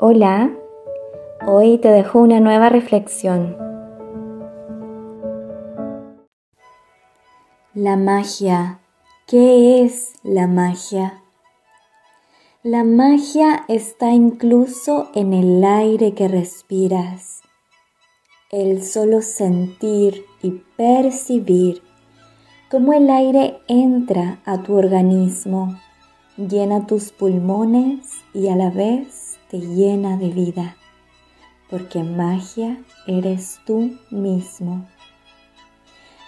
Hola, hoy te dejo una nueva reflexión. La magia, ¿qué es la magia? La magia está incluso en el aire que respiras. El solo sentir y percibir cómo el aire entra a tu organismo, llena tus pulmones y a la vez te llena de vida, porque magia eres tú mismo.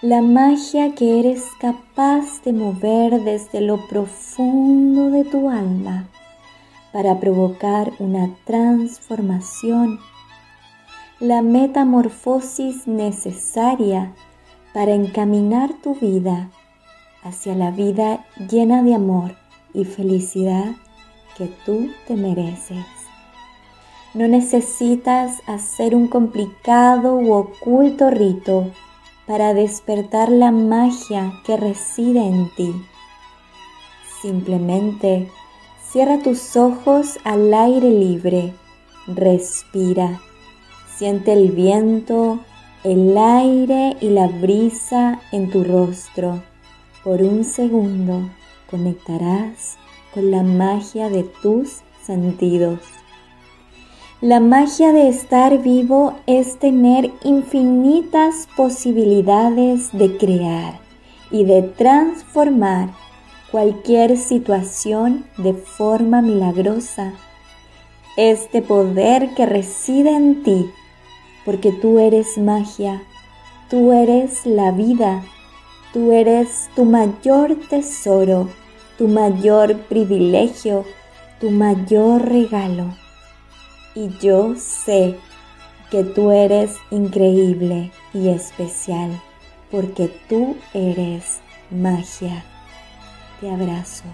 La magia que eres capaz de mover desde lo profundo de tu alma para provocar una transformación, la metamorfosis necesaria para encaminar tu vida hacia la vida llena de amor y felicidad que tú te mereces. No necesitas hacer un complicado u oculto rito para despertar la magia que reside en ti. Simplemente cierra tus ojos al aire libre, respira, siente el viento, el aire y la brisa en tu rostro. Por un segundo conectarás con la magia de tus sentidos. La magia de estar vivo es tener infinitas posibilidades de crear y de transformar cualquier situación de forma milagrosa. Este poder que reside en ti, porque tú eres magia, tú eres la vida, tú eres tu mayor tesoro, tu mayor privilegio, tu mayor regalo y yo sé que tú eres increíble y especial porque tú eres magia. Te abrazo.